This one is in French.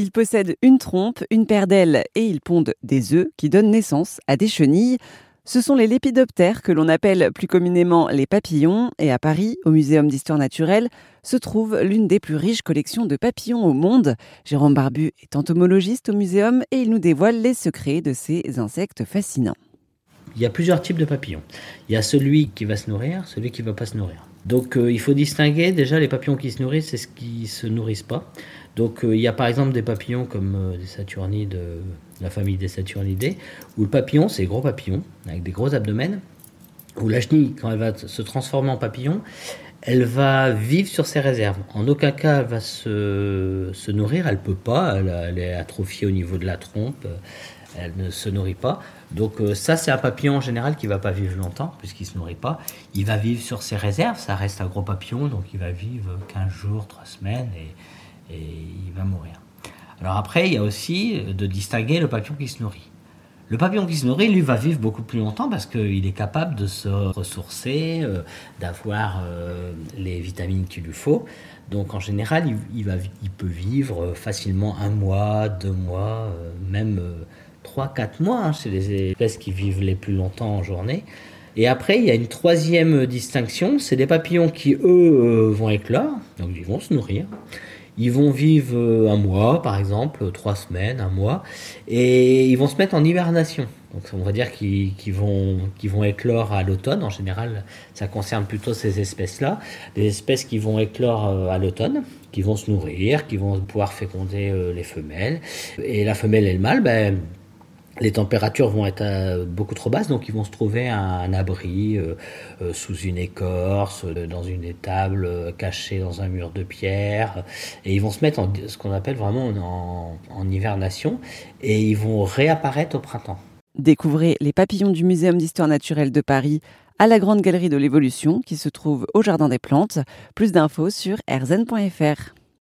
Ils possèdent une trompe, une paire d'ailes et ils pondent des œufs qui donnent naissance à des chenilles. Ce sont les lépidoptères que l'on appelle plus communément les papillons et à Paris, au Muséum d'histoire naturelle, se trouve l'une des plus riches collections de papillons au monde. Jérôme Barbu est entomologiste au muséum et il nous dévoile les secrets de ces insectes fascinants. Il y a plusieurs types de papillons. Il y a celui qui va se nourrir, celui qui ne va pas se nourrir. Donc euh, il faut distinguer déjà les papillons qui se nourrissent et ceux qui ne se nourrissent pas. Donc euh, il y a par exemple des papillons comme euh, des saturnides, la famille des saturnidés, où le papillon, c'est gros papillons, avec des gros abdomens, où la chenille, quand elle va se transformer en papillon, elle va vivre sur ses réserves. En aucun cas elle va se, se nourrir, elle peut pas, elle, est atrophiée au niveau de la trompe, elle ne se nourrit pas. Donc ça c'est un papillon en général qui va pas vivre longtemps puisqu'il se nourrit pas. Il va vivre sur ses réserves, ça reste un gros papillon, donc il va vivre 15 jours, 3 semaines et il va mourir. Alors après, il y a aussi de distinguer le papillon qui se nourrit. Le papillon qui se nourrit, lui, va vivre beaucoup plus longtemps parce qu'il est capable de se ressourcer, euh, d'avoir euh, les vitamines qu'il lui faut. Donc en général, il, peut vivre facilement un mois, deux mois, euh, même trois, quatre mois. Hein, c'est les espèces qui vivent les plus longtemps en journée. Et après, il y a une troisième distinction, c'est des papillons qui, eux, vont éclore, donc ils vont se nourrir. Ils vont vivre euh, un mois, par exemple, trois semaines, un mois, et ils vont se mettre en hibernation. Donc on va dire qu'ils vont, vont éclore à l'automne. En général, ça concerne plutôt ces espèces-là. Des espèces qui vont éclore euh, à l'automne, qui vont se nourrir, qui vont pouvoir féconder euh, les femelles. Et la femelle et le mâle, ben, les températures vont être euh, beaucoup trop basses, donc ils vont se trouver un, abri euh, euh, sous une écorce, dans une étable, cachée dans un mur de pierre, et ils vont se mettre en ce qu'on appelle vraiment en, en et ils vont réapparaître au printemps. Découvrez les papillons du Muséum d'histoire naturelle de Paris à la Grande Galerie de l'Évolution qui se trouve au Jardin des Plantes. Plus d'infos sur rzn.fr.